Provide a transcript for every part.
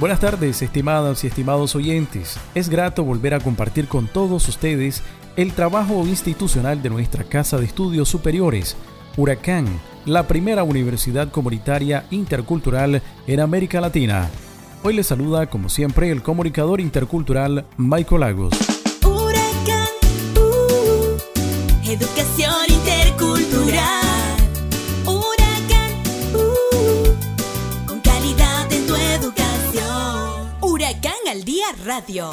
Buenas tardes, estimadas y estimados oyentes. Es grato volver a compartir con todos ustedes el trabajo institucional de nuestra Casa de Estudios Superiores, Huracán, la primera universidad comunitaria intercultural en América Latina. Hoy les saluda, como siempre, el comunicador intercultural Michael Lagos. Huracán, uh, educación intercultural. Al día radio.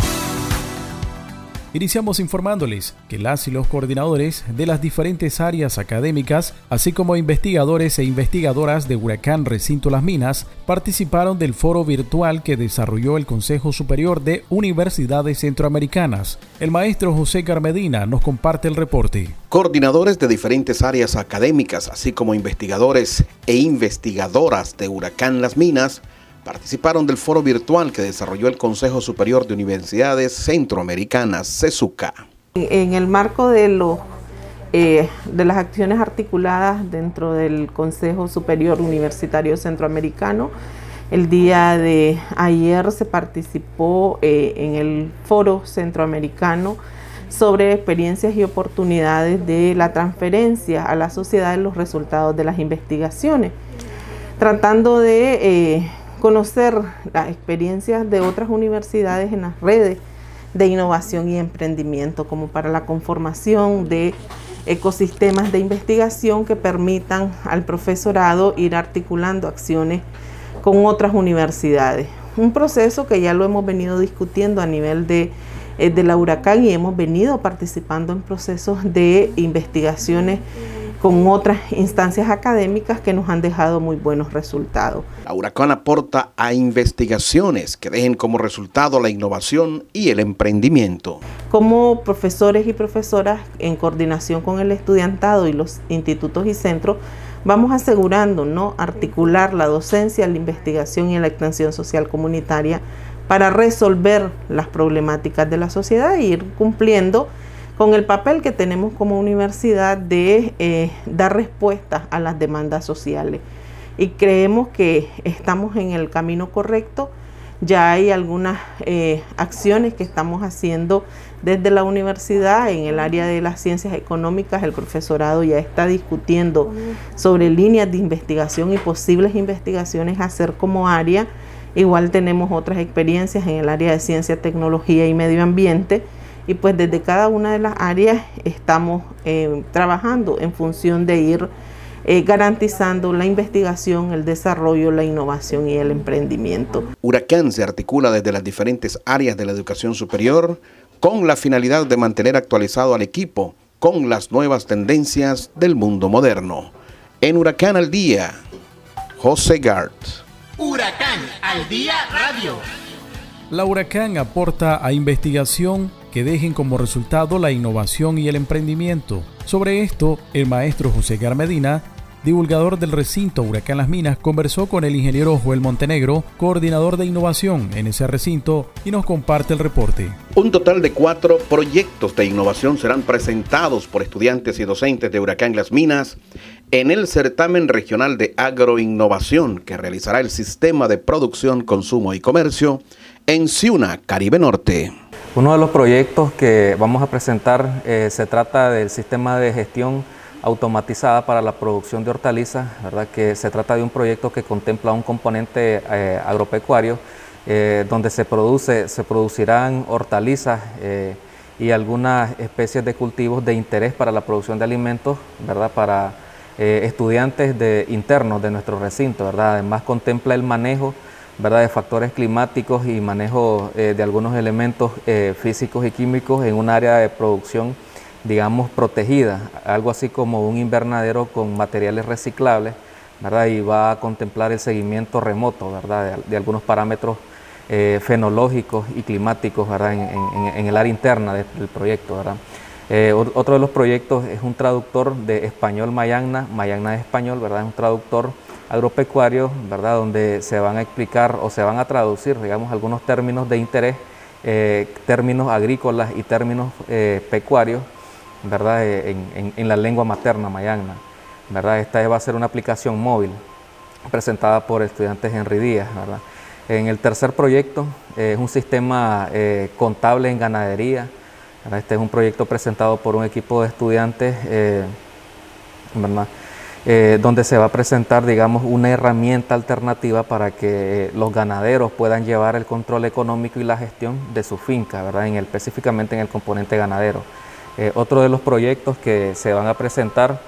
Iniciamos informándoles que las y los coordinadores de las diferentes áreas académicas, así como investigadores e investigadoras de Huracán Recinto Las Minas, participaron del foro virtual que desarrolló el Consejo Superior de Universidades Centroamericanas. El maestro José Carmedina nos comparte el reporte. Coordinadores de diferentes áreas académicas, así como investigadores e investigadoras de Huracán Las Minas, participaron del foro virtual que desarrolló el Consejo Superior de Universidades Centroamericanas, CESUCA. En el marco de, los, eh, de las acciones articuladas dentro del Consejo Superior Universitario Centroamericano, el día de ayer se participó eh, en el foro centroamericano sobre experiencias y oportunidades de la transferencia a la sociedad de los resultados de las investigaciones, tratando de eh, conocer las experiencias de otras universidades en las redes de innovación y emprendimiento, como para la conformación de ecosistemas de investigación que permitan al profesorado ir articulando acciones con otras universidades. Un proceso que ya lo hemos venido discutiendo a nivel de, eh, de la huracán y hemos venido participando en procesos de investigaciones con otras instancias académicas que nos han dejado muy buenos resultados. La Huracán aporta a investigaciones que dejen como resultado la innovación y el emprendimiento. Como profesores y profesoras, en coordinación con el estudiantado y los institutos y centros, vamos asegurando ¿no? articular la docencia, la investigación y la extensión social comunitaria para resolver las problemáticas de la sociedad e ir cumpliendo con el papel que tenemos como universidad de eh, dar respuesta a las demandas sociales. Y creemos que estamos en el camino correcto. Ya hay algunas eh, acciones que estamos haciendo desde la universidad en el área de las ciencias económicas. El profesorado ya está discutiendo sobre líneas de investigación y posibles investigaciones a hacer como área. Igual tenemos otras experiencias en el área de ciencia, tecnología y medio ambiente y pues desde cada una de las áreas estamos eh, trabajando en función de ir eh, garantizando la investigación, el desarrollo, la innovación y el emprendimiento. Huracán se articula desde las diferentes áreas de la educación superior con la finalidad de mantener actualizado al equipo con las nuevas tendencias del mundo moderno. En Huracán al Día, José Gart. Huracán al Día Radio. La Huracán aporta a investigación que dejen como resultado la innovación y el emprendimiento. Sobre esto, el maestro José Garmedina, divulgador del recinto Huracán Las Minas, conversó con el ingeniero Joel Montenegro, coordinador de innovación en ese recinto, y nos comparte el reporte. Un total de cuatro proyectos de innovación serán presentados por estudiantes y docentes de Huracán Las Minas en el certamen regional de agroinnovación que realizará el Sistema de Producción, Consumo y Comercio en Ciuna, Caribe Norte. Uno de los proyectos que vamos a presentar eh, se trata del sistema de gestión automatizada para la producción de hortalizas, ¿verdad? que se trata de un proyecto que contempla un componente eh, agropecuario eh, donde se, produce, se producirán hortalizas y algunas especies de cultivos de interés para la producción de alimentos ¿verdad? para estudiantes de, internos de nuestro recinto. ¿verdad? Además contempla el manejo ¿verdad? de factores climáticos y manejo eh, de algunos elementos eh, físicos y químicos en un área de producción, digamos, protegida, algo así como un invernadero con materiales reciclables, ¿verdad? y va a contemplar el seguimiento remoto ¿verdad? De, algunos parámetros eh, fenológicos y climáticos ¿verdad? En, el área interna del proyecto. ¿verdad? Otro de los proyectos es un traductor de español Mayagna, Mayagna de español, ¿verdad? es un traductor agropecuario, ¿verdad? donde se van a explicar o se van a traducir digamos, algunos términos de interés, eh, términos agrícolas y términos pecuarios ¿verdad? En, la lengua materna Mayagna. ¿verdad? Esta va a ser una aplicación móvil presentada por estudiantes Henry Díaz. ¿verdad? En el tercer proyecto eh, es un sistema eh, contable en ganadería. Este es un proyecto presentado por un equipo de estudiantes eh, donde se va a presentar digamos, una herramienta alternativa para que los ganaderos puedan llevar el control económico y la gestión de su finca, ¿verdad? En el, específicamente en el componente ganadero. otro de los proyectos que se van a presentar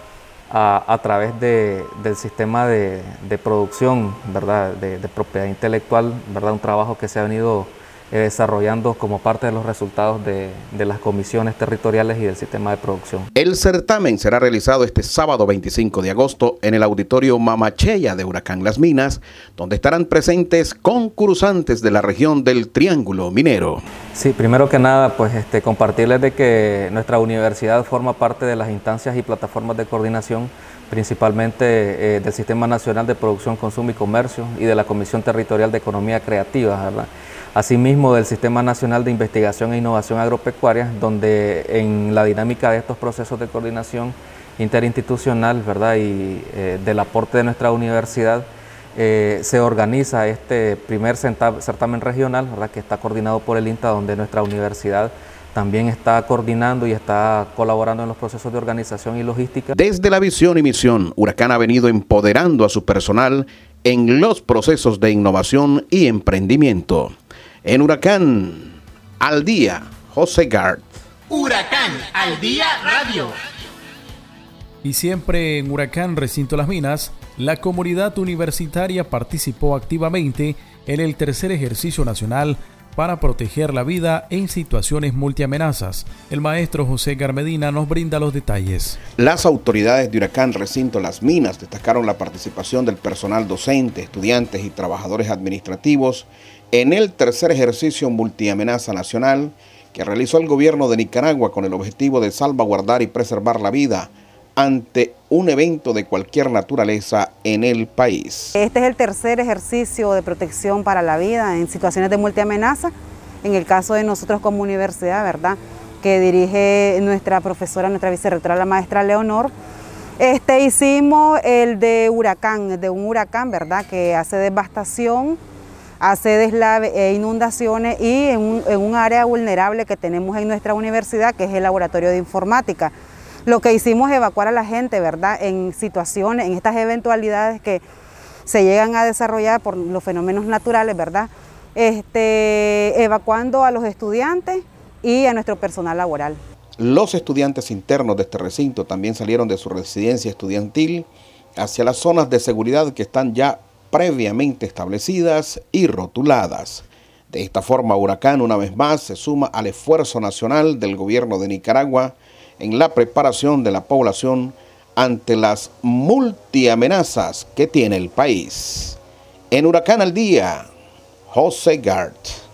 a, través del sistema de, producción, ¿verdad? De, propiedad intelectual, ¿verdad? Un trabajo que se ha venido eh, desarrollando como parte de los resultados de, las comisiones territoriales y del sistema de producción. El certamen será realizado este sábado 25 de agosto en el auditorio Mamacheya de Huracán Las Minas, donde estarán presentes concursantes de la región del Triángulo Minero. Sí, primero que nada, pues este, compartirles de que nuestra universidad forma parte de las instancias y plataformas de coordinación principalmente eh, del Sistema Nacional de Producción, Consumo y Comercio y de la Comisión Territorial de Economía Creativa, ¿verdad? Asimismo del Sistema Nacional de Investigación e Innovación Agropecuaria, donde en la dinámica de estos procesos de coordinación interinstitucional ¿verdad? y eh, del aporte de nuestra universidad, eh, se organiza este primer certamen regional ¿verdad? que está coordinado por el INTA, donde nuestra universidad también está coordinando y está colaborando en los procesos de organización y logística. Desde la visión y misión, Huracán ha venido empoderando a su personal en los procesos de innovación y emprendimiento. En Huracán al Día, José Gart. Huracán al Día Radio. Y siempre en Huracán Recinto Las Minas, la comunidad universitaria participó activamente en el tercer ejercicio nacional para proteger la vida en situaciones multiamenazas. El maestro José Garmedina nos brinda los detalles. Las autoridades de Huracán Recinto Las Minas destacaron la participación del personal docente, estudiantes y trabajadores administrativos en el tercer ejercicio multiamenaza nacional que realizó el gobierno de Nicaragua con el objetivo de salvaguardar y preservar la vida ante un evento de cualquier naturaleza en el país. Este es el tercer ejercicio de protección para la vida en situaciones de multiamenaza, en el caso de nosotros como universidad, ¿verdad? Que dirige nuestra profesora, nuestra vicerrectora, la maestra Leonor. Este, hicimos el de huracán, de un huracán, ¿verdad? Que hace devastación hace deslave e inundaciones y en un, área vulnerable que tenemos en nuestra universidad, que es el laboratorio de informática. Lo que hicimos es evacuar a la gente, ¿verdad? En situaciones, en estas eventualidades que se llegan a desarrollar por los fenómenos naturales, ¿verdad? Este, evacuando a los estudiantes y a nuestro personal laboral. Los estudiantes internos de este recinto también salieron de su residencia estudiantil hacia las zonas de seguridad que están ya previamente establecidas y rotuladas. De esta forma, Huracán una vez más se suma al esfuerzo nacional del gobierno de Nicaragua en la preparación de la población ante las multiamenazas que tiene el país. En Huracán al Día, José Gart.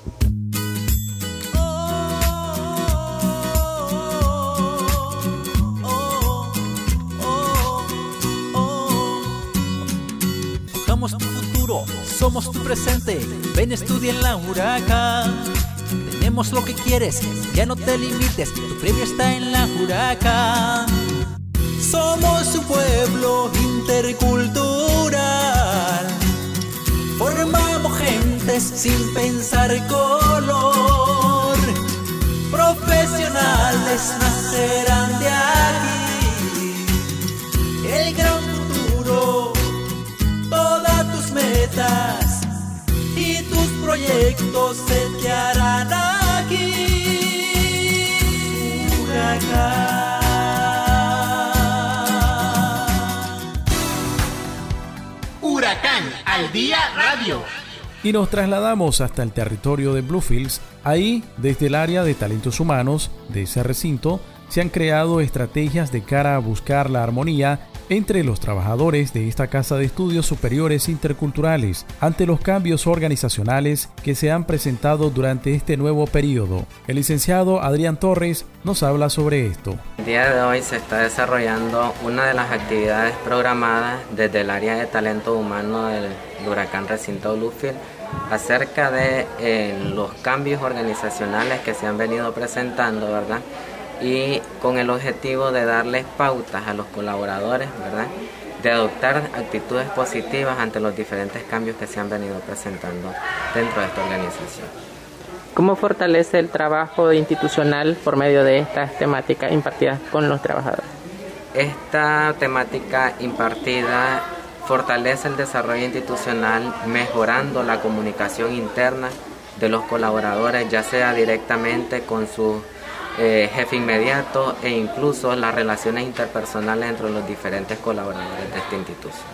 Somos tu presente. Ven, estudia en la Huracán. Tenemos lo que quieres, ya no te limites, tu premio está en la Huracán. Somos un pueblo intercultural. Formamos gentes sin pensar color. Profesionales nacerán Huracán. Huracán al día radio. Y nos trasladamos hasta el territorio de Bluefields. Ahí, desde el área de talentos humanos de ese recinto, se han creado estrategias de cara a buscar la armonía entre los trabajadores de esta Casa de Estudios Superiores Interculturales ante los cambios organizacionales que se han presentado durante este nuevo periodo. El licenciado Adrián Torres nos habla sobre esto. El día de hoy se está desarrollando una de las actividades programadas desde el área de talento humano del huracán recinto Bluefield acerca de eh, los cambios organizacionales que se han venido presentando, ¿verdad? Y con el objetivo de darles pautas a los colaboradores, ¿verdad? De adoptar actitudes positivas ante los diferentes cambios que se han venido presentando dentro de esta organización. ¿Cómo fortalece el trabajo institucional por medio de estas temáticas impartidas con los trabajadores? Esta temática impartida fortalece el desarrollo institucional mejorando la comunicación interna de los colaboradores, ya sea directamente con su eh, jefe inmediato e incluso las relaciones interpersonales entre los diferentes colaboradores de esta institución.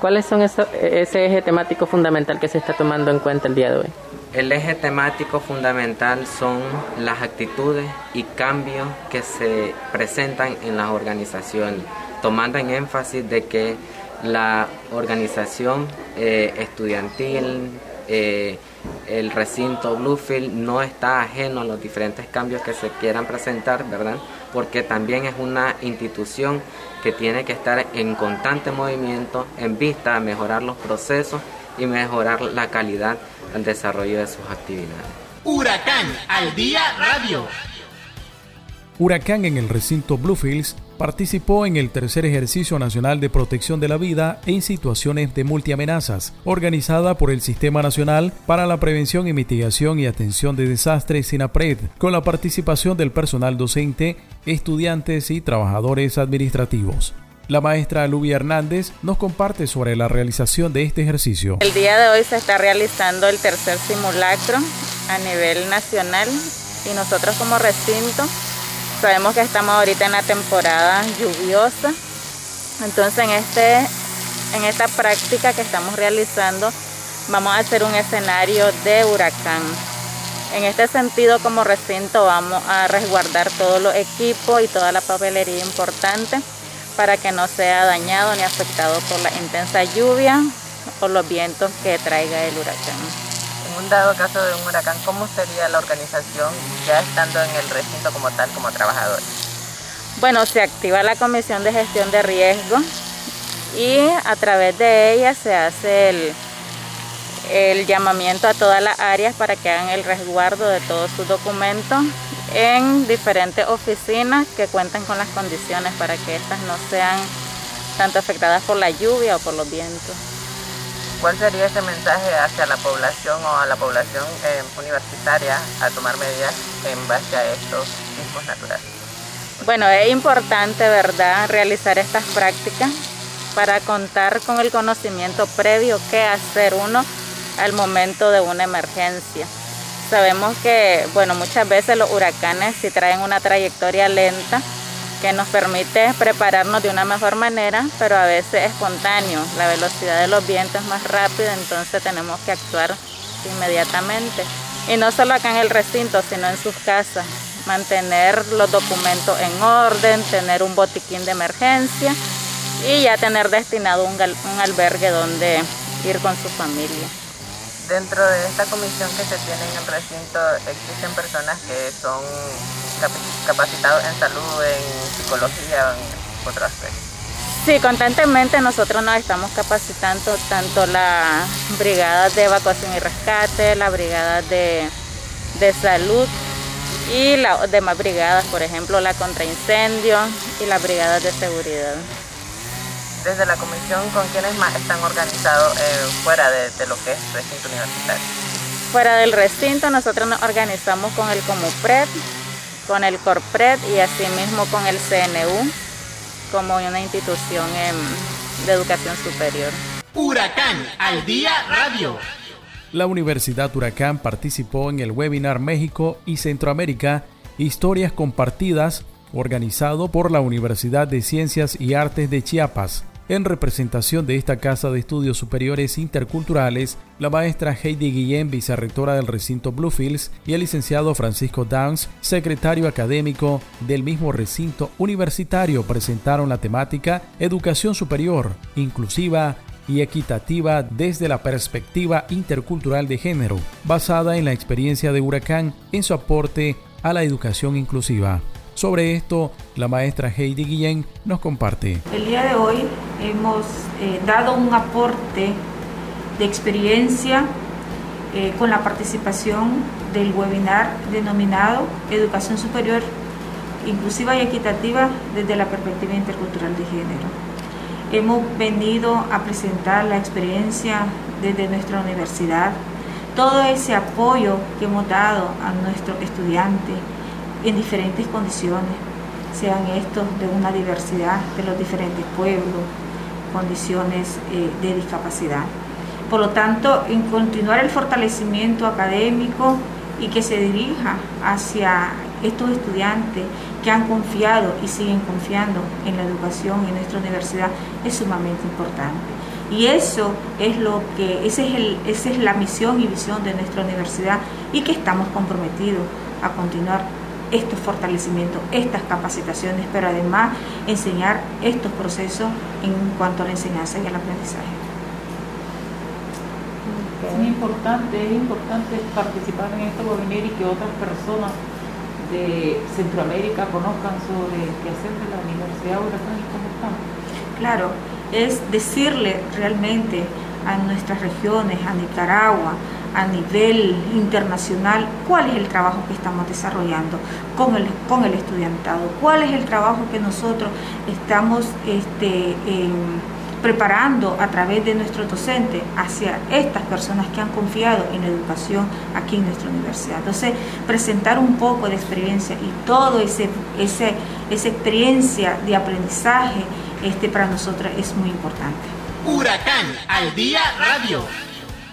¿Cuáles son ese eje temático fundamental que se está tomando en cuenta el día de hoy? El eje temático fundamental son las actitudes y cambios que se presentan en las organizaciones, tomando en énfasis de que la organización eh, estudiantil, eh, el recinto Bluefield no está ajeno a los diferentes cambios que se quieran presentar, ¿verdad? Porque también es una institución que tiene que estar en constante movimiento en vista a mejorar los procesos y mejorar la calidad al desarrollo de sus actividades. Huracán al día radio. Huracán en el recinto Bluefields participó en el tercer ejercicio nacional de protección de la vida en situaciones de multiamenazas, organizada por el Sistema Nacional para la Prevención y Mitigación y Atención de Desastres SINAPRED, con la participación del personal docente, estudiantes y trabajadores administrativos. La maestra Lubia Hernández nos comparte sobre la realización de este ejercicio. El día de hoy se está realizando el tercer simulacro a nivel nacional y nosotros como recinto Sabemos que estamos ahorita en la temporada lluviosa, entonces en, este, en esta práctica que estamos realizando vamos a hacer un escenario de huracán. En este sentido, como recinto, vamos a resguardar todos los equipos y toda la papelería importante para que no sea dañado ni afectado por la intensa lluvia o los vientos que traiga el huracán un dado caso de un huracán, ¿cómo sería la organización ya estando en el recinto como tal, como trabajador? Bueno, se activa la Comisión de Gestión de Riesgo y a través de ella se hace el, llamamiento a todas las áreas para que hagan el resguardo de todos sus documentos en diferentes oficinas que cuenten con las condiciones para que estas no sean tanto afectadas por la lluvia o por los vientos. ¿Cuál sería ese mensaje hacia la población o a la población eh, universitaria a tomar medidas en base a estos sismos naturales? Bueno, es importante, ¿verdad?, realizar estas prácticas para contar con el conocimiento previo que hacer uno al momento de una emergencia. Sabemos que, bueno, muchas veces los huracanes si traen una trayectoria lenta, que nos permite prepararnos de una mejor manera, pero a veces espontáneo. La velocidad de los vientos es más rápida, entonces tenemos que actuar inmediatamente. Y no solo acá en el recinto, sino en sus casas. Mantener los documentos en orden, tener un botiquín de emergencia y ya tener destinado un, un albergue donde ir con su familia. Dentro de esta comisión que se tiene en el recinto, existen personas que son capacitados en salud, en psicología, en otros aspectos. Sí, constantemente nosotros nos estamos capacitando tanto la brigada de evacuación y rescate, la brigada de, de salud y las demás brigadas, por ejemplo la contraincendio y las brigadas de seguridad. Desde la comisión, ¿con quiénes más están organizados eh, fuera de, de, lo que es recinto universitario? Fuera del recinto nosotros nos organizamos con el Comupred, con el CORPRED y asimismo con el CNU como una institución de educación superior. Huracán al día radio. La Universidad Huracán participó en el webinar México y Centroamérica, Historias Compartidas, organizado por la Universidad de Ciencias y Artes de Chiapas. En representación de esta Casa de Estudios Superiores Interculturales, la maestra Heidi Guillén, vicerrectora del recinto Bluefields, y el licenciado Francisco Downs, secretario académico del mismo recinto universitario, presentaron la temática Educación Superior, Inclusiva, y equitativa desde la perspectiva intercultural de género, basada en la experiencia de Huracán en su aporte a la educación inclusiva. Sobre esto, la maestra Heidi Guillén nos comparte. El día de hoy hemos eh, dado un aporte de experiencia eh, con la participación del webinar denominado Educación Superior Inclusiva y Equitativa desde la perspectiva intercultural de género. Hemos venido a presentar la experiencia desde nuestra universidad, todo ese apoyo que hemos dado a nuestros estudiantes, en diferentes condiciones, sean estos de una diversidad de los diferentes pueblos, condiciones eh, de discapacidad. Por lo tanto, en continuar el fortalecimiento académico y que se dirija hacia estos estudiantes que han confiado y siguen confiando en la educación en nuestra universidad es sumamente importante. Y eso es lo que, es el, esa es la misión y visión de nuestra universidad y que estamos comprometidos a continuar estos fortalecimientos, estas capacitaciones, pero además enseñar estos procesos en cuanto a la enseñanza y el aprendizaje. Es importante, es importante participar en esto venir y que otras personas de Centroamérica conozcan sobre el quehacer de la Universidad Huracán y cómo están. Claro, es decirle realmente a nuestras regiones, a Nicaragua, a nivel internacional cuál es el trabajo que estamos desarrollando con el, con el estudiantado, cuál es el trabajo que nosotros estamos este, em, preparando a través de nuestros docentes hacia estas personas que han confiado en la educación aquí en nuestra universidad. Entonces, presentar un poco de experiencia y toda ese, ese, esa experiencia de aprendizaje este, para nosotros es muy importante. Huracán al día radio.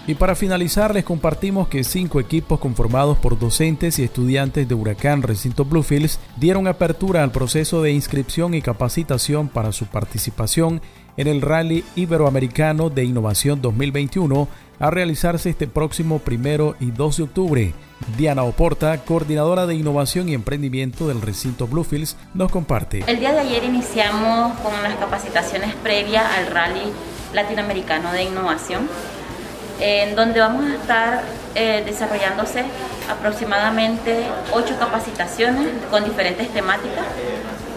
Y para finalizar les compartimos que cinco equipos conformados por docentes y estudiantes de Huracán Recinto Bluefields dieron apertura al proceso de inscripción y capacitación para su participación en el Rally Iberoamericano de Innovación 2021 a realizarse este próximo primero y 2 de octubre. Diana Oporta, coordinadora de innovación y emprendimiento del recinto Bluefields, nos comparte. El día de ayer iniciamos con las capacitaciones previas al Rally Latinoamericano de Innovación en donde vamos a estar eh, desarrollándose aproximadamente ocho capacitaciones con diferentes temáticas.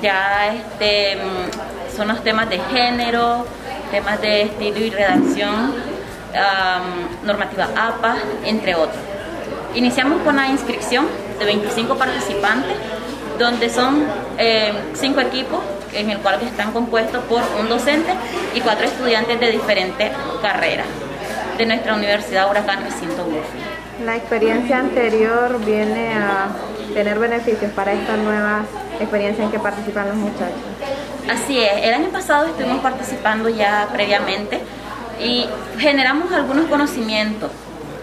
Ya este, mm, son los temas de género, temas de estilo y redacción, normativa APA, entre otros. Iniciamos con la inscripción de 25 participantes, donde son eh, cinco equipos en el cual están compuestos por un docente y cuatro estudiantes de diferentes carreras de nuestra Universidad Huracán Recinto La experiencia anterior viene a tener beneficios para esta nueva experiencia en que participan los muchachos. Así es, el año pasado estuvimos participando ya previamente y generamos algunos conocimientos.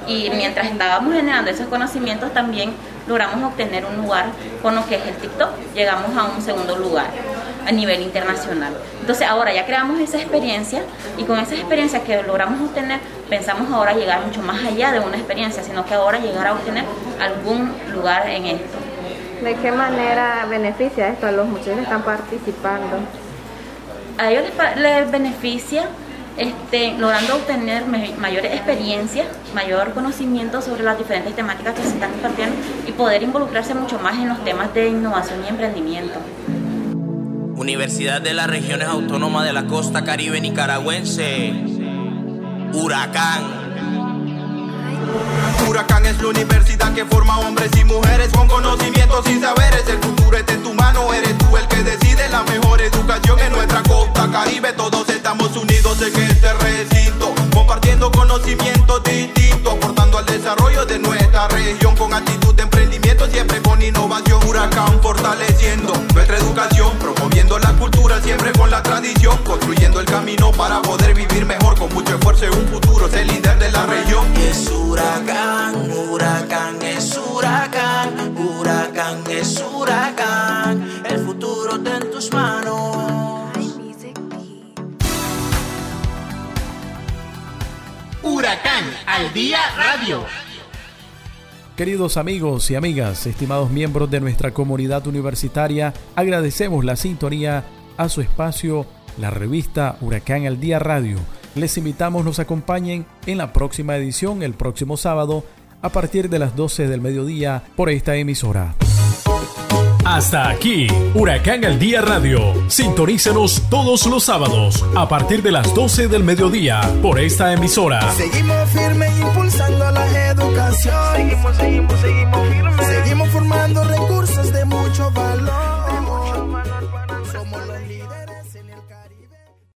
Y mientras estábamos generando esos conocimientos también logramos obtener un lugar con lo que es el TikTok, llegamos a un segundo lugar a nivel internacional. Entonces ahora ya creamos esa experiencia y con esa experiencia que logramos obtener, pensamos ahora llegar mucho más allá de una experiencia, sino que ahora llegar a obtener algún lugar en esto. ¿De qué manera beneficia esto a los muchachos que están participando? A ellos les, beneficia este, logrando obtener mayor experiencia, mayor conocimiento sobre las diferentes temáticas que se están compartiendo y poder involucrarse mucho más en los temas de innovación y emprendimiento. Universidad de las Regiones Autónomas de la Costa Caribe Nicaragüense. Huracán. Huracán es la universidad que forma hombres y mujeres con conocimientos y saberes. El futuro está en tu mano, eres tú el que decide la mejor educación en nuestra costa caribe. Todos estamos unidos en este recinto, compartiendo conocimientos distintos, aportando al desarrollo de nuestra región con actitud construyendo el camino para poder vivir mejor. Con mucho esfuerzo y un futuro, ser líder de la región. Es huracán, huracán, es huracán, huracán, es huracán. El futuro está en tus manos. Huracán, al día radio. Queridos amigos y amigas, estimados miembros de nuestra comunidad universitaria, agradecemos la sintonía a su espacio la revista Huracán al Día Radio. Les invitamos nos acompañen en la próxima edición el próximo sábado a partir de las 12 del mediodía por esta emisora. Hasta aquí, Huracán al Día Radio. Sintonícenos todos los sábados a partir de las 12 del mediodía por esta emisora. Seguimos firme impulsando la educación. Seguimos, seguimos, seguimos firme